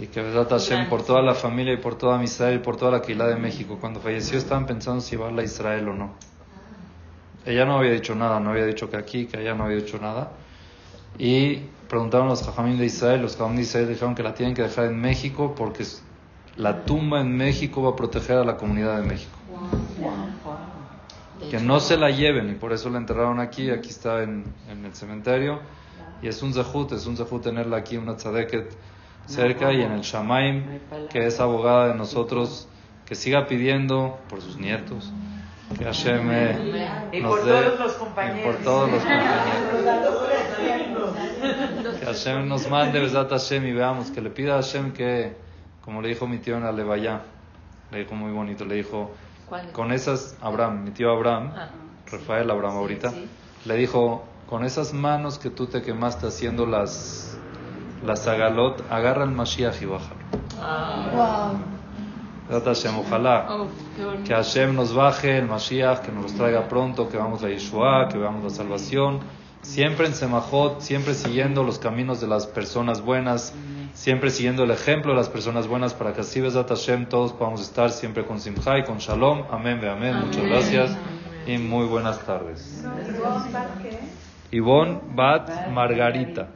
Y que Besat Hashem por toda la familia y por toda Israel y por toda la Keilah de México. Cuando falleció estaban pensando si llevarla a Israel o no. Ella no había dicho nada, no había dicho que aquí, que allá no había dicho nada. Y preguntaron los Jajamín de Israel, los Jajamín de Israel dijeron que la tienen que dejar en México porque la tumba en México va a proteger a la comunidad de México. Que no se la lleven y por eso la enterraron aquí, aquí está en, en el cementerio. Y es un zehut, es un zehut tenerla aquí, una tzadeket cerca y en el Shamaim, que es abogada de nosotros, que siga pidiendo por sus nietos, que Hashem eh, Y nos por dé- todos los y compañeros. por todos los compañeros. Que Hashem nos mande Besat Hashem y veamos, que le pida a Hashem que, como le dijo mi tío en la Levaya, le dijo muy bonito, le dijo, con esas, Abraham, mi tío Abraham, Rafael Abraham ahorita, le dijo, con esas manos que tú te quemaste haciendo las, las agalot, agarra el Mashiach y bájalo. Besat Hashem, ojalá que Hashem nos baje el Mashiach, que nos los traiga pronto, que vamos a Yeshua, que veamos la salvación. Siempre en Semajot, siempre siguiendo los caminos de las personas buenas, siempre siguiendo el ejemplo de las personas buenas para que así Besat Hashem todos podamos estar siempre con Simcha y con Shalom. Amén, ve amén. Muchas gracias y muy buenas tardes. Ivonne Bat Margarita.